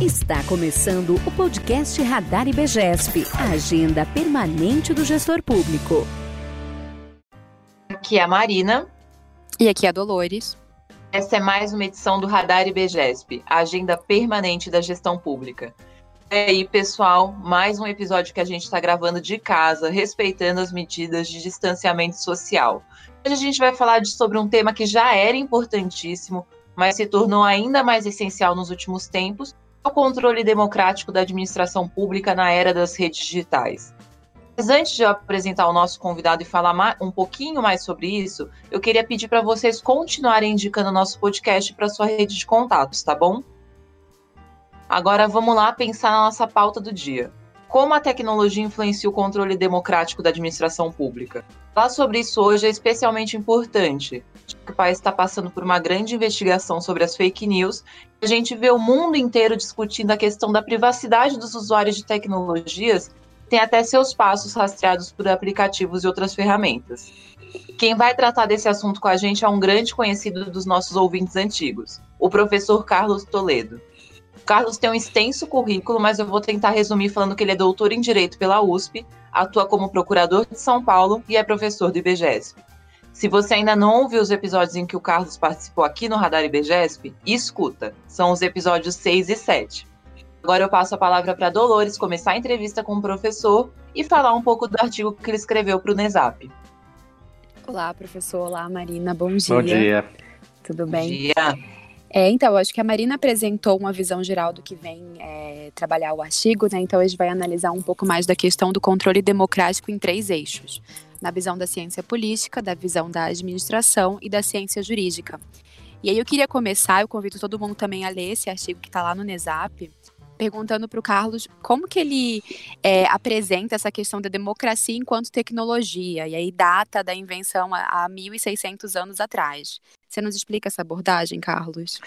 Está começando o podcast Radar IBGESP, a agenda permanente do gestor público. Aqui é a Marina. E aqui é a Dolores. Essa é mais uma edição do Radar IBGESP, a agenda permanente da gestão pública. E aí, pessoal, mais um episódio que a gente está gravando de casa, respeitando as medidas de distanciamento social. Hoje a gente vai falar de, sobre um tema que já era importantíssimo, mas se tornou ainda mais essencial nos últimos tempos, o controle democrático da administração pública na era das redes digitais. Mas antes de eu apresentar o nosso convidado e falar um pouquinho mais sobre isso, eu queria pedir para vocês continuarem indicando o nosso podcast para sua rede de contatos, tá bom? Agora vamos lá pensar na nossa pauta do dia. Como a tecnologia influencia o controle democrático da administração pública? Falar sobre isso hoje é especialmente importante, o país está passando por uma grande investigação sobre as fake news. A gente vê o mundo inteiro discutindo a questão da privacidade dos usuários de tecnologias, tem até seus passos rastreados por aplicativos e outras ferramentas. Quem vai tratar desse assunto com a gente é um grande conhecido dos nossos ouvintes antigos, o professor Carlos Toledo. Carlos tem um extenso currículo, mas eu vou tentar resumir falando que ele é doutor em Direito pela USP, atua como procurador de São Paulo e é professor do IBGESP. Se você ainda não ouviu os episódios em que o Carlos participou aqui no Radar IBGESP, escuta. São os episódios 6 e 7. Agora eu passo a palavra para Dolores começar a entrevista com o professor e falar um pouco do artigo que ele escreveu para o NESAP. Olá, professor. Olá, Marina. Bom dia. Bom dia. Tudo bem? Bom dia. É, então, acho que a Marina apresentou uma visão geral do que vem é, trabalhar o artigo, né? Então, a gente vai analisar um pouco mais da questão do controle democrático em três eixos: na visão da ciência política, da visão da administração e da ciência jurídica. E aí, eu queria começar, eu convido todo mundo também a ler esse artigo que está lá no NESAP, perguntando para o Carlos como que ele é, apresenta essa questão da democracia enquanto tecnologia, e aí data da invenção há 1.600 anos atrás. Você nos explica essa abordagem, Carlos?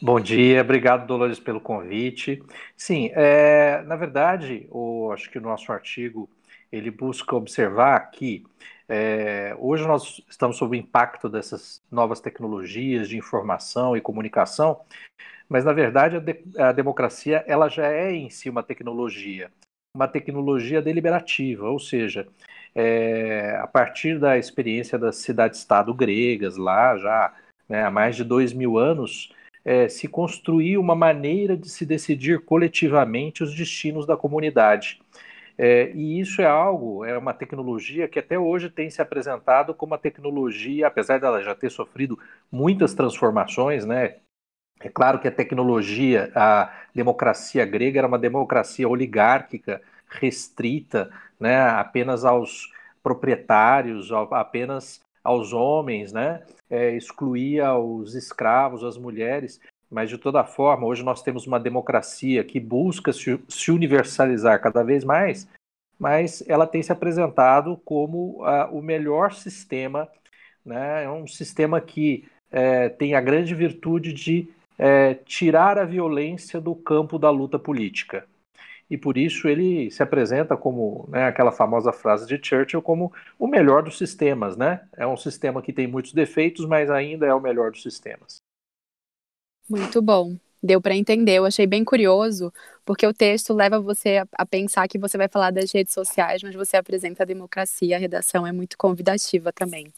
Bom dia, obrigado, Dolores, pelo convite. Sim, é, na verdade, o, acho que o nosso artigo ele busca observar que é, hoje nós estamos sob o impacto dessas novas tecnologias de informação e comunicação, mas na verdade a, de, a democracia ela já é em si uma tecnologia, uma tecnologia deliberativa, ou seja, é, a partir da experiência das cidades-estado gregas, lá já né, há mais de dois mil anos, é, se construiu uma maneira de se decidir coletivamente os destinos da comunidade. É, e isso é algo, é uma tecnologia que até hoje tem se apresentado como uma tecnologia, apesar dela já ter sofrido muitas transformações, né? É claro que a tecnologia, a democracia grega era uma democracia oligárquica, restrita, né, apenas aos proprietários, apenas aos homens, né, é, excluía os escravos, as mulheres, mas de toda forma, hoje nós temos uma democracia que busca se, se universalizar cada vez mais, mas ela tem se apresentado como o melhor sistema, né, é um sistema que é, tem a grande virtude de é, tirar a violência do campo da luta política e por isso ele se apresenta como né, aquela famosa frase de Churchill como o melhor dos sistemas, né? É um sistema que tem muitos defeitos, mas ainda é o melhor dos sistemas. Muito bom. Deu para entender, eu achei bem curioso, porque o texto leva você a, a, pensar que você vai falar das redes sociais, mas você apresenta a democracia, a redação é muito convidativa também.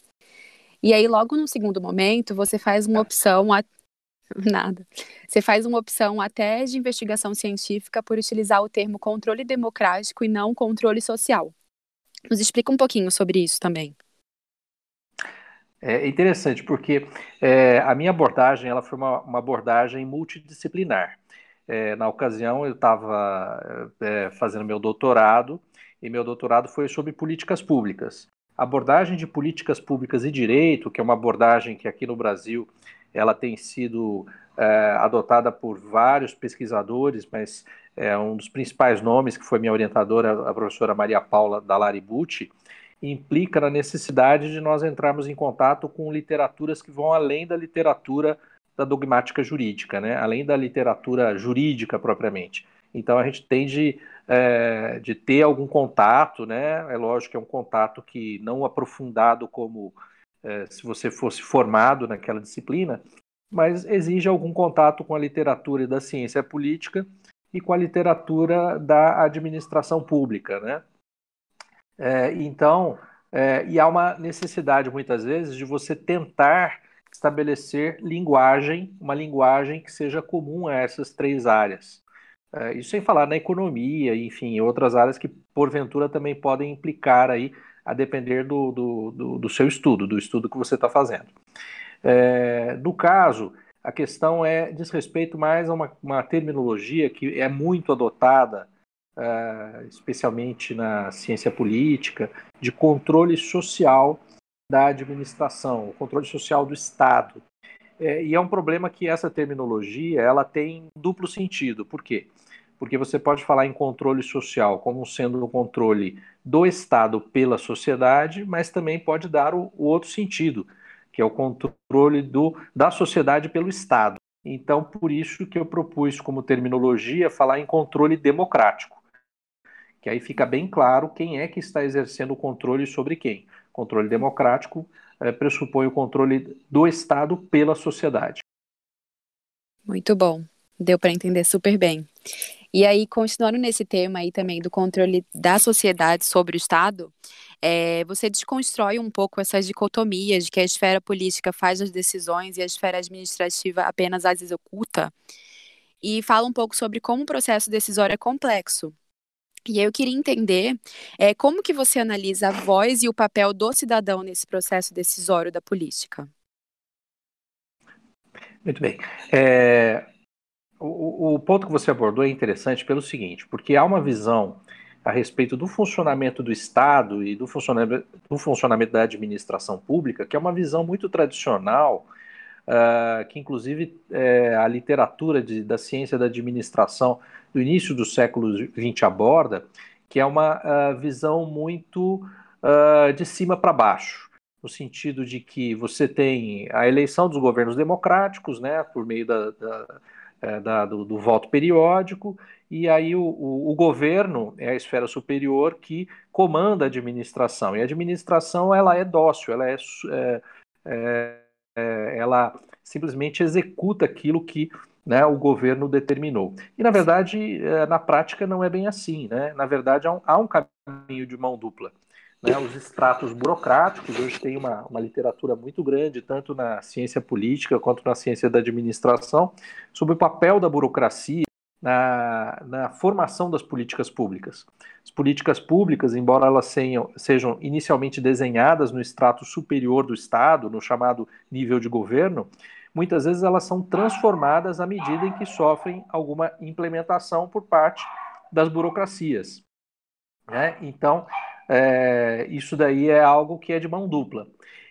E aí, logo no segundo momento, você faz uma opção Nada. Você faz uma opção até de investigação científica por utilizar o termo controle democrático e não controle social. Nos explica um pouquinho sobre isso também. É interessante porque é, a minha abordagem ela foi uma, uma abordagem multidisciplinar. É, na ocasião eu estava é, fazendo meu doutorado e meu doutorado foi sobre políticas públicas. A abordagem de políticas públicas e direito, que é uma abordagem que aqui no Brasil ela tem sido é, adotada por vários pesquisadores, mas é, um dos principais nomes, que foi minha orientadora, a professora Maria Paula Dalari Bucci, implica na necessidade de nós entrarmos em contato com literaturas que vão além da literatura da dogmática jurídica, né? além da literatura jurídica propriamente. Então a gente tem de, é, de ter algum contato, né? É lógico que é um contato que não aprofundado como é, se você fosse formado naquela disciplina, mas exige algum contato com a literatura da ciência política e com a literatura da administração pública, né? É, então, é, e há uma necessidade muitas vezes de você tentar estabelecer linguagem, uma linguagem que seja comum a essas três áreas. É, isso sem falar na economia, enfim, outras áreas que porventura também podem implicar aí, a depender do, do, do, do seu estudo, do estudo que você está fazendo. É, no caso, a questão é diz respeito mais a uma, uma terminologia que é muito adotada, uh, especialmente na ciência política, de controle social da administração, o controle social do Estado. É, e é um problema que essa terminologia ela tem duplo sentido. Por quê? Porque você pode falar em controle social como sendo o controle do Estado pela sociedade, mas também pode dar o, o outro sentido, que é o controle do, da sociedade pelo Estado. Então, por isso que eu propus como terminologia falar em controle democrático, que aí fica bem claro quem é que está exercendo o controle sobre quem. Controle democrático é, pressupõe o controle do Estado pela sociedade. Muito bom, deu para entender super bem. E aí, continuando nesse tema aí também do controle da sociedade sobre o Estado, é, você desconstrói um pouco essas dicotomias de que a esfera política faz as decisões e a esfera administrativa apenas as executa, e fala um pouco sobre como o processo decisório é complexo. E aí eu queria entender é, como que você analisa a voz e o papel do cidadão nesse processo decisório da política. Muito bem. É, o, o, ponto que você abordou é interessante pelo seguinte, porque há uma visão a respeito do funcionamento do Estado e do funcionamento, do funcionamento da administração pública, que é uma visão muito tradicional, uh, que inclusive é, a literatura de, da ciência da administração do início do século XX aborda, que é uma uh, visão muito uh, de cima para baixo, no sentido de que você tem a eleição dos governos democráticos, né, por meio da, da é, da, do, do, voto periódico, e aí o, o, o, governo é a esfera superior que comanda a administração. E a administração ela é dócil, ela é, é, é, é ela simplesmente executa aquilo que né, o governo determinou. E na verdade, é, na prática não é bem assim, né? Na verdade há um, há um caminho de mão dupla né, os estratos burocráticos. Hoje tem uma, uma literatura muito grande, tanto na ciência política quanto na ciência da administração, sobre o papel da burocracia na, na formação das políticas públicas. As políticas públicas, embora elas sejam, inicialmente desenhadas no extrato superior do Estado, no chamado nível de governo, muitas vezes elas são transformadas à medida em que sofrem alguma implementação por parte das burocracias. Né? Então, é, isso daí é algo que é de mão dupla.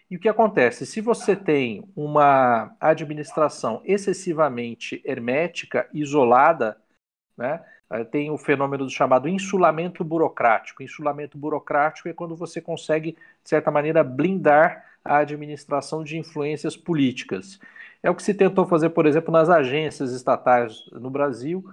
E o que acontece? Se você tem uma administração excessivamente hermética, isolada, né, tem o fenômeno do chamado insulamento burocrático. Insulamento burocrático é quando você consegue, de certa maneira, blindar a administração de influências políticas. É o que se tentou fazer, por exemplo, nas agências estatais no Brasil,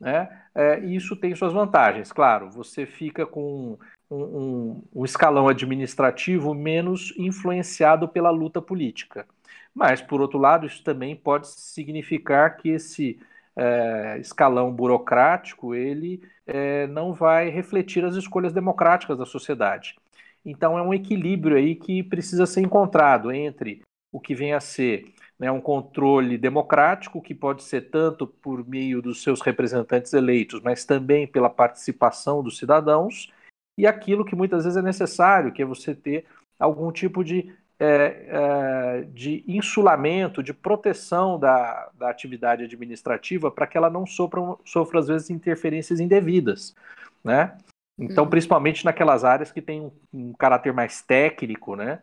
né? É, e isso tem suas vantagens. Claro, você fica com um, um, escalão administrativo menos influenciado pela luta política. Mas, por outro lado, isso também pode significar que esse é, escalão burocrático ele é, não vai refletir as escolhas democráticas da sociedade. Então, é um equilíbrio aí que precisa ser encontrado entre o que vem a ser né, um controle democrático, que pode ser tanto por meio dos seus representantes eleitos, mas também pela participação dos cidadãos, e aquilo que muitas vezes é necessário, que é você ter algum tipo de, é, é, de insulamento, de proteção da, da atividade administrativa para que ela não sofra, sofra, às vezes, interferências indevidas, né? Então, uhum. principalmente naquelas áreas que têm um, um caráter mais técnico, né?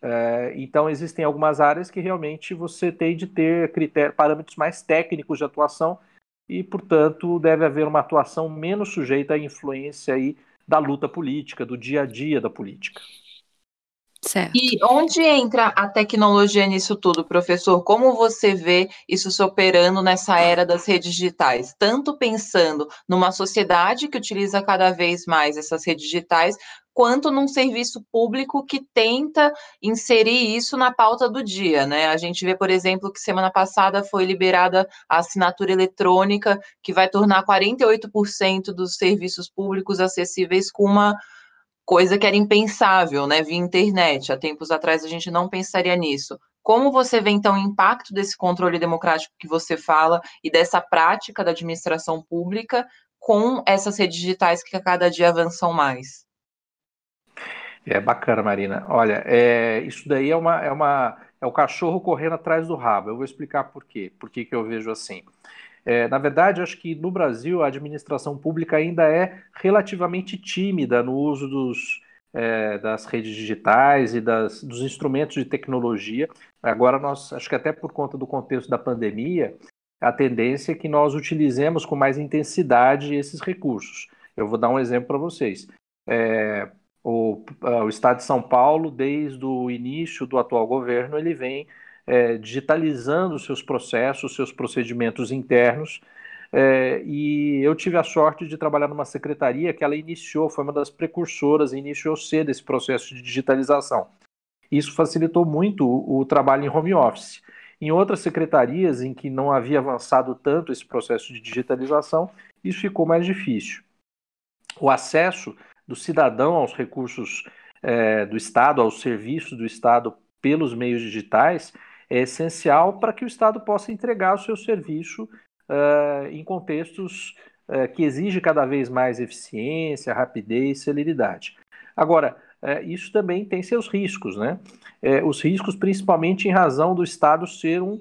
É, então, existem algumas áreas que realmente você tem de ter critérios, parâmetros mais técnicos de atuação e, portanto, deve haver uma atuação menos sujeita à influência aí da luta política, do dia a dia da política. Certo. E onde entra a tecnologia nisso tudo, professor? Como você vê isso se operando nessa era das redes digitais? Tanto pensando numa sociedade que utiliza cada vez mais essas redes digitais, quanto num serviço público que tenta inserir isso na pauta do dia, né? A gente vê, por exemplo, que semana passada foi liberada a assinatura eletrônica, que vai tornar 48% dos serviços públicos acessíveis com uma coisa que era impensável, né, via internet. Há tempos atrás a gente não pensaria nisso. Como você vê, então, o impacto desse controle democrático que você fala e dessa prática da administração pública com essas redes digitais que a cada dia avançam mais? É bacana, Marina. Olha, é, isso daí é uma, é uma é o cachorro correndo atrás do rabo. Eu vou explicar por quê. Por que, que eu vejo assim. É, na verdade, acho que no Brasil a administração pública ainda é relativamente tímida no uso dos, é, das redes digitais e das, dos instrumentos de tecnologia. Agora, nós, acho que até por conta do contexto da pandemia, a tendência é que nós utilizemos com mais intensidade esses recursos. Eu vou dar um exemplo para vocês. É, o, o, Estado de São Paulo, desde o início do atual governo, ele vem é, digitalizando seus processos, seus procedimentos internos. É, e eu tive a sorte de trabalhar numa secretaria que ela iniciou, foi uma das precursoras, iniciou cedo esse processo de digitalização. Isso facilitou muito o, o trabalho em home office. Em outras secretarias em que não havia avançado tanto esse processo de digitalização, isso ficou mais difícil. O acesso do cidadão aos recursos é, do Estado, aos serviços do Estado pelos meios digitais, é essencial para que o Estado possa entregar o seu serviço uh, em contextos uh, que exigem cada vez mais eficiência, rapidez, celeridade. Agora, uh, isso também tem seus riscos, né? os riscos principalmente em razão do Estado ser um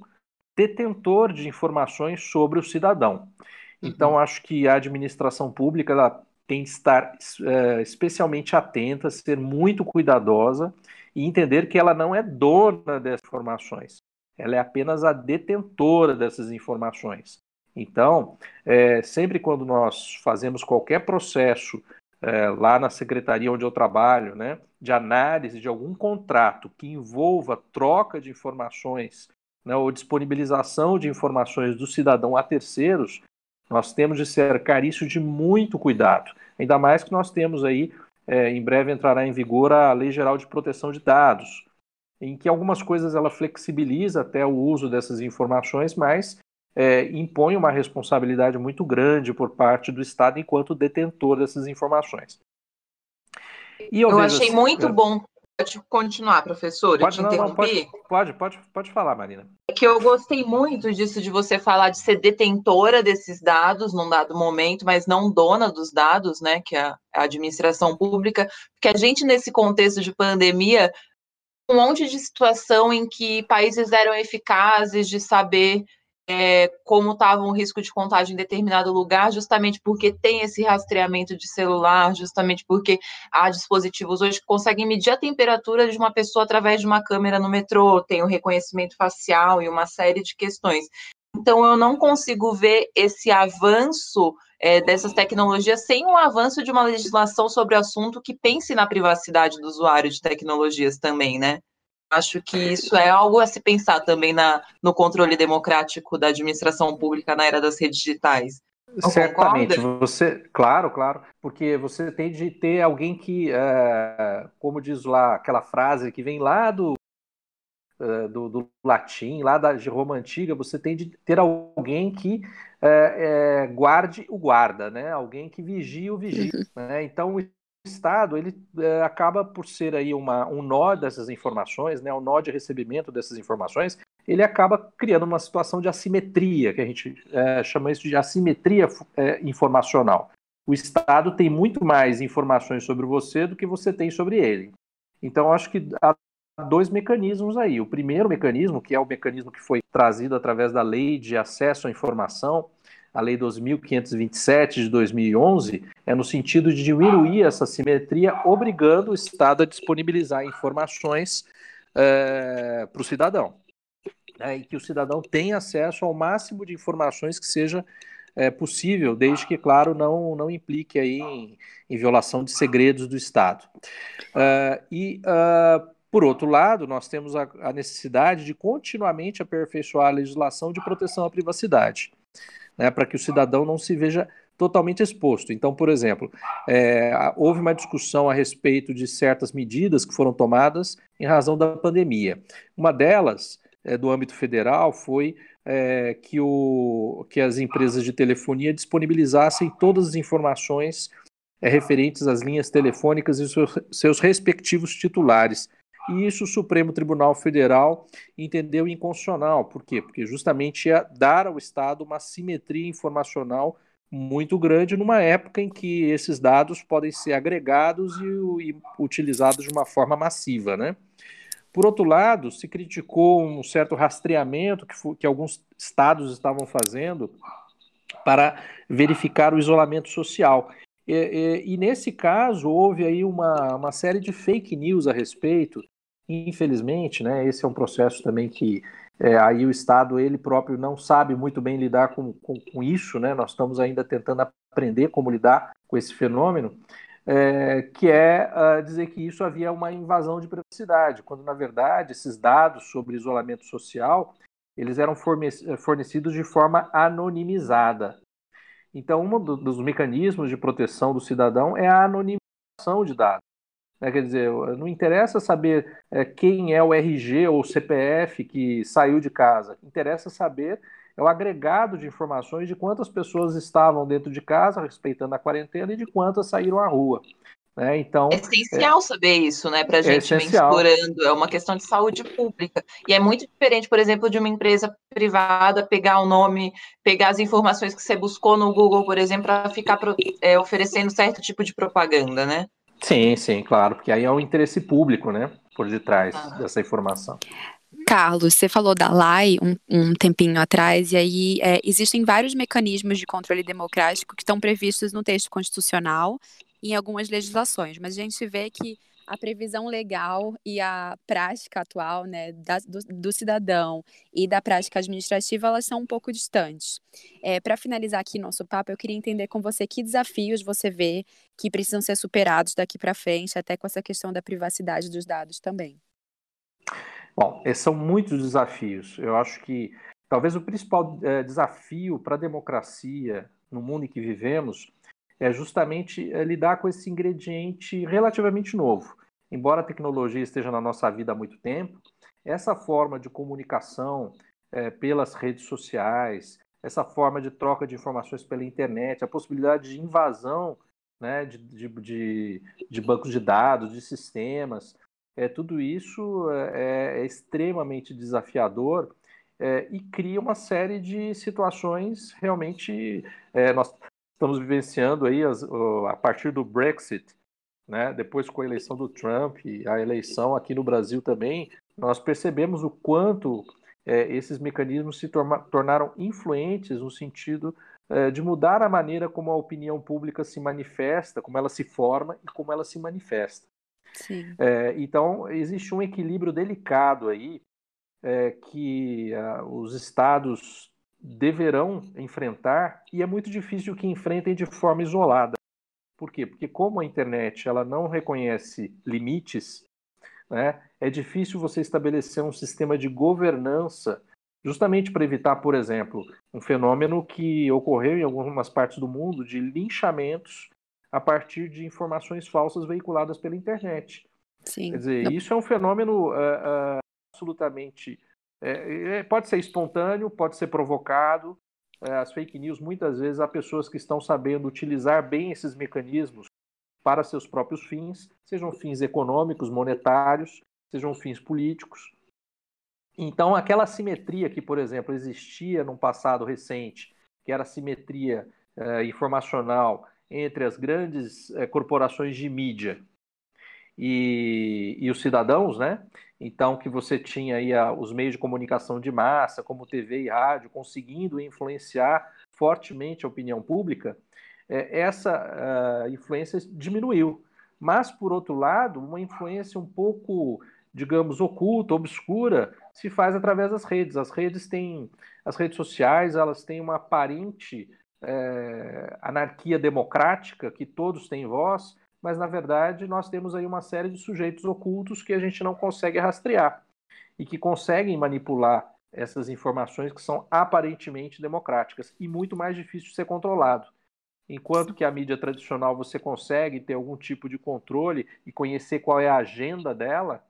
detentor de informações sobre o cidadão. Então, uhum. acho que a administração pública tem estar especialmente atenta, ser muito cuidadosa e entender que ela não é dona dessas informações, ela é apenas a detentora dessas informações. Então, é, sempre quando nós fazemos qualquer processo é, lá na secretaria onde eu trabalho, né, de análise de algum contrato que envolva troca de informações né, ou disponibilização de informações do cidadão a terceiros, nós temos de cercar isso de muito cuidado. Ainda mais que nós temos aí é, em breve entrará em vigor a Lei Geral de Proteção de Dados, em que algumas coisas ela flexibiliza até o uso dessas informações, mas é, impõe uma responsabilidade muito grande por parte do Estado enquanto detentor dessas informações. eu, eu achei assim, muito é... bom Pode continuar, professor. Pode, não, não, pode, pode, pode, pode falar, Marina. É que eu gostei muito disso de você falar de ser detentora desses dados num dado momento, mas não dona dos dados, né? Que é a administração pública, porque a gente, nesse contexto de pandemia, um monte de situação em que países eram eficazes de saber é, como estava o risco de contágio em determinado lugar, justamente porque tem esse rastreamento de celular, justamente porque há dispositivos hoje que conseguem medir a temperatura de uma pessoa através de uma câmera no metrô, tem o reconhecimento facial e uma série de questões. Então, eu não consigo ver esse avanço é, dessas tecnologias sem o avanço de uma legislação sobre o assunto que pense na privacidade do usuário de tecnologias também, né? Acho que isso é algo a se pensar também na, no controle democrático da administração pública na era das redes digitais. Não Certamente, concorda? você, claro, claro, porque você tem de ter alguém que, é, como diz lá aquela frase que vem lá do, é, do, do, latim, lá da de Roma antiga, você tem de ter alguém que é, guarde o guarda, né? Alguém que vigia o vigia. Uhum. Né? Então Estado ele é, acaba por ser aí uma, um nó dessas informações, né, um nó de recebimento dessas informações, ele acaba criando uma situação de assimetria, que a gente é, chama isso de assimetria é, informacional. O Estado tem muito mais informações sobre você do que você tem sobre ele. Então, acho que há dois mecanismos aí. O primeiro mecanismo, que é o mecanismo que foi trazido através da Lei de Acesso à Informação, a Lei 2.527 de 2011 é no sentido de diminuir essa simetria, obrigando o Estado a disponibilizar informações é, para o cidadão. Né, e que o cidadão tenha acesso ao máximo de informações que seja é, possível, desde que, claro, não, não implique aí em, em violação de segredos do Estado. Uh, e, uh, por outro lado, nós temos a, a necessidade de continuamente aperfeiçoar a legislação de proteção à privacidade né, para que o cidadão não se veja totalmente exposto. Então, por exemplo, é, houve uma discussão a respeito de certas medidas que foram tomadas em razão da pandemia. Uma delas, é, do âmbito federal, foi é, que, o, que as empresas de telefonia disponibilizassem todas as informações é, referentes às linhas telefônicas e seus, seus respectivos titulares. E isso o Supremo Tribunal Federal entendeu inconstitucional. Por quê? Porque justamente ia dar ao Estado uma simetria informacional muito grande numa época em que esses dados podem ser agregados e, e utilizados de uma forma massiva, né? Por outro lado, se criticou um certo rastreamento que, que alguns estados estavam fazendo para verificar o isolamento social. E, e, e, nesse caso, houve aí uma, uma série de fake news a respeito. Infelizmente, né, esse é um processo também que é, aí o Estado, ele próprio, não sabe muito bem lidar com, com, com, isso, né? Nós estamos ainda tentando aprender como lidar com esse fenômeno, é, que é uh, dizer que isso havia uma invasão de privacidade, quando, na verdade, esses dados sobre isolamento social, eles eram fornecidos de forma anonimizada. Então, um dos mecanismos de proteção do cidadão é a anonimização de dados. Né? Quer dizer, não interessa saber é, quem é o RG ou o CPF que saiu de casa. Interessa saber é o agregado de informações de quantas pessoas estavam dentro de casa, respeitando a quarentena, e de quantas saíram à rua. Né? Então, é essencial é, saber isso, né, para a é gente é explorando. É uma questão de saúde pública. E é muito diferente, por exemplo, de uma empresa privada pegar o nome, pegar as informações que você buscou no Google, por exemplo, para ficar é, oferecendo certo tipo de propaganda, né? Sim, sim, claro, porque aí é o interesse público, né, por detrás ah. dessa informação. Carlos, você falou da LAI um, um tempinho atrás, e aí é, existem vários mecanismos de controle democrático que estão previstos no texto constitucional e em algumas legislações, mas a gente vê que a previsão legal e a prática atual né, da, do, do, cidadão e da prática administrativa, elas são um pouco distantes. É, Para finalizar aqui nosso papo, eu queria entender com você que desafios você vê que precisam ser superados daqui para frente, até com essa questão da privacidade dos dados também. Bom, esses são muitos desafios. Eu acho que talvez o principal é, desafio para a democracia no mundo em que vivemos é justamente é, lidar com esse ingrediente relativamente novo. Embora a tecnologia esteja na nossa vida há muito tempo, essa forma de comunicação é, pelas redes sociais, essa forma de troca de informações pela internet, a possibilidade de invasão né, de, de, de, de bancos de dados, de sistemas, é, tudo isso é, é extremamente desafiador é, e cria uma série de situações realmente. É, nós estamos vivenciando aí as, a partir do Brexit, né, depois com a eleição do Trump e a eleição aqui no Brasil também, nós percebemos o quanto é, esses mecanismos se tornaram influentes no sentido é, de mudar a maneira como a opinião pública se manifesta, como ela se forma e como ela se manifesta. É, então, existe um equilíbrio delicado aí é, que uh, os estados deverão enfrentar e é muito difícil que enfrentem de forma isolada. Por quê? Porque como a internet ela não reconhece limites, né, é difícil você estabelecer um sistema de governança justamente para evitar, por exemplo, um fenômeno que ocorreu em algumas partes do mundo de linchamentos a partir de informações falsas veiculadas pela internet. Sim. Quer dizer, isso é um fenômeno uh, uh, absolutamente é, é, pode ser espontâneo, pode ser provocado. É, as fake news, muitas vezes, há pessoas que estão sabendo utilizar bem esses mecanismos para seus próprios fins, sejam fins econômicos, monetários, sejam fins políticos. Então, aquela simetria que, por exemplo, existia num passado recente, que era a simetria é, informacional entre as grandes é, corporações de mídia e, e os cidadãos, né? Então, que você tinha aí a, os meios de comunicação de massa, como TV e rádio, conseguindo influenciar fortemente a opinião pública, é, essa uh, influência diminuiu. Mas, por outro lado, uma influência um pouco, digamos, oculta, obscura, se faz através das redes. As redes têm, as redes sociais, elas têm uma aparente é, anarquia democrática, que todos têm voz, mas na verdade nós temos aí uma série de sujeitos ocultos que a gente não consegue rastrear e que conseguem manipular essas informações que são aparentemente democráticas e muito mais difícil de ser controlado. Enquanto que a mídia tradicional você consegue ter algum tipo de controle e conhecer qual é a agenda dela,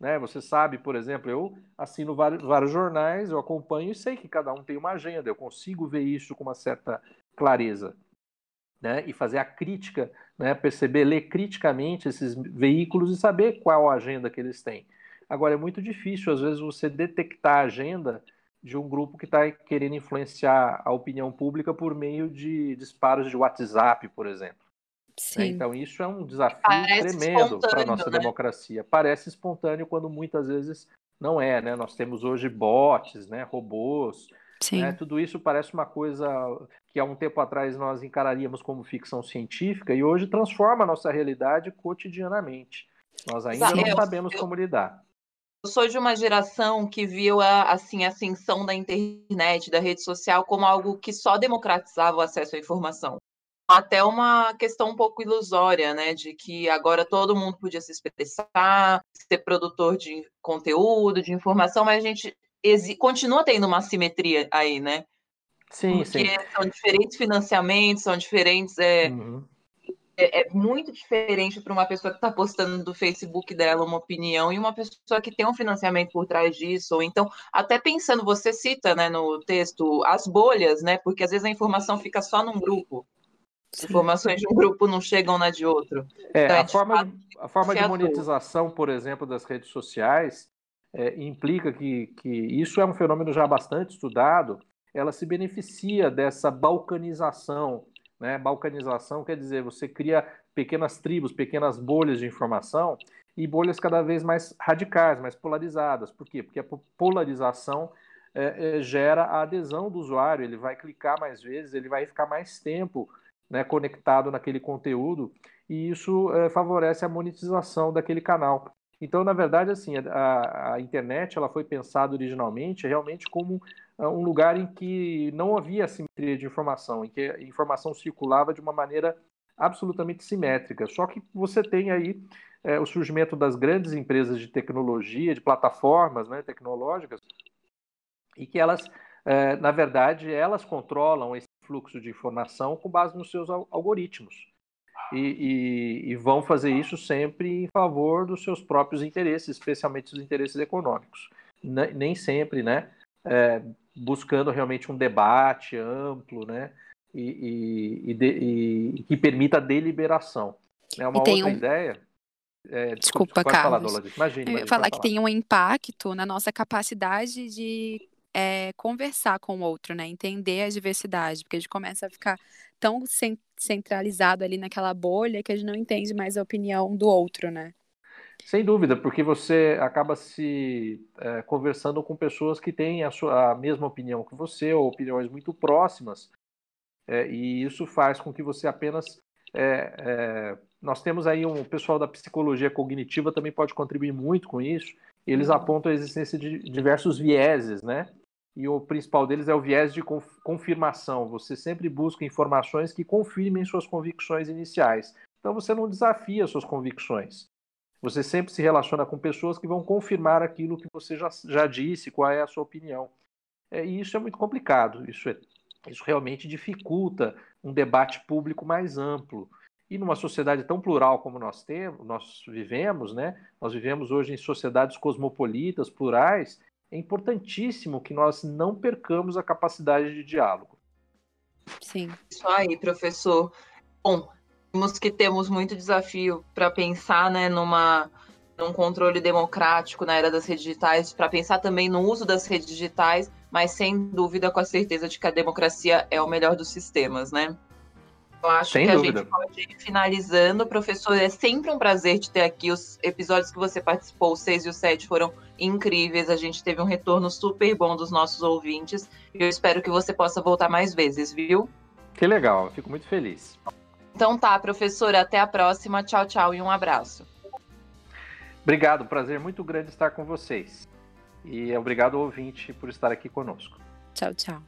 né? Você sabe, por exemplo, eu assino vários, vários jornais, eu acompanho e sei que cada um tem uma agenda, eu consigo ver isso com uma certa clareza. Né, e fazer a crítica, né, perceber, ler criticamente esses veículos e saber qual a agenda que eles têm. Agora, é muito difícil, às vezes, você detectar a agenda de um grupo que está querendo influenciar a opinião pública por meio de disparos de WhatsApp, por exemplo. Sim. Então, isso é um desafio Parece tremendo para a nossa né? democracia. Parece espontâneo quando muitas vezes não é, né? Nós temos hoje bots, né? robôs. Né? Tudo isso parece uma coisa que há um tempo atrás nós encararíamos como ficção científica e hoje transforma a nossa realidade cotidianamente. Nós ainda não sabemos como lidar. Eu sou de uma geração que viu a assim, a ascensão da internet, da rede social, como algo que só democratizava o acesso à informação até uma questão um pouco ilusória, né, de que agora todo mundo podia se expressar, ser produtor de conteúdo, de informação, mas a gente continua tendo uma simetria aí, né? Sim, Porque sim. são diferentes financiamentos, são diferentes. É, uhum. é, é, muito diferente para uma pessoa que está postando do Facebook dela uma opinião e uma pessoa que tem um financiamento por trás disso. Ou então, até pensando, você cita né, no texto as bolhas, né? Porque às vezes a informação fica só num grupo. Informações de um grupo não chegam na de outro. É, então, a, forma de, a forma de monetização, por exemplo, das redes sociais é, implica que, que isso é um fenômeno já bastante estudado. Ela se beneficia dessa balcanização. Né? Balcanização quer dizer você cria pequenas tribos, pequenas bolhas de informação e bolhas cada vez mais radicais, mais polarizadas. Por quê? Porque a polarização é, é, gera a adesão do usuário, ele vai clicar mais vezes, ele vai ficar mais tempo né, conectado naquele conteúdo, e isso é, favorece a monetização daquele canal. Então, na verdade, assim, a, a, internet ela foi pensada originalmente realmente como uh, um lugar em que não havia simetria de informação, em que a informação circulava de uma maneira absolutamente simétrica. Só que você tem aí é, o surgimento das grandes empresas de tecnologia, de plataformas né, tecnológicas, e que elas, é, na verdade, elas controlam esse fluxo de informação com base nos seus algoritmos. E, e, e, vão fazer isso sempre em favor dos seus próprios interesses, especialmente os interesses econômicos. nem sempre, né? É, buscando realmente um debate amplo, né? E, de, que permita a deliberação. É uma outra um... ideia. É, desculpa, desculpa Carlos. Falar, Eu ia falar que tem um impacto na nossa capacidade de é, conversar com o outro, né? Entender a diversidade, porque a gente começa a ficar tão centralizado ali naquela bolha que a gente não entende mais a opinião do outro, né? Sem dúvida, porque você acaba se é, conversando com pessoas que têm a, sua, a mesma opinião que você, ou opiniões muito próximas, é, e isso faz com que você apenas. É, nós temos aí um pessoal da psicologia cognitiva também pode contribuir muito com isso. Eles uhum. apontam a existência de diversos vieses, né? E o principal deles é o viés de confirmação. Você sempre busca informações que confirmem suas convicções iniciais. Então você não desafia suas convicções. Você sempre se relaciona com pessoas que vão confirmar aquilo que você já, já disse, qual é a sua opinião. É, e isso é muito complicado. Isso, é, isso realmente dificulta um debate público mais amplo. E numa sociedade tão plural como nós temos, nós vivemos, né? Nós vivemos hoje em sociedades cosmopolitas, plurais, é importantíssimo que nós não percamos a capacidade de diálogo. Sim. Isso aí, professor. Bom, temos que temos muito desafio para pensar, né, numa num controle democrático na era das redes digitais, para pensar também no uso das redes digitais, mas sem dúvida com a certeza de que a democracia é o melhor dos sistemas, né? Eu acho Sem que dúvida. a gente pode ir finalizando. Professor, é sempre um prazer te ter aqui. Os episódios que você participou, o 6 e o 7, foram incríveis. A gente teve um retorno super bom dos nossos ouvintes. E eu espero que você possa voltar mais vezes, viu? Que legal, fico muito feliz. Então tá, professora, até a próxima. Tchau, tchau e um abraço. Obrigado, prazer muito grande estar com vocês. E obrigado, ouvinte, por estar aqui conosco. Tchau, tchau.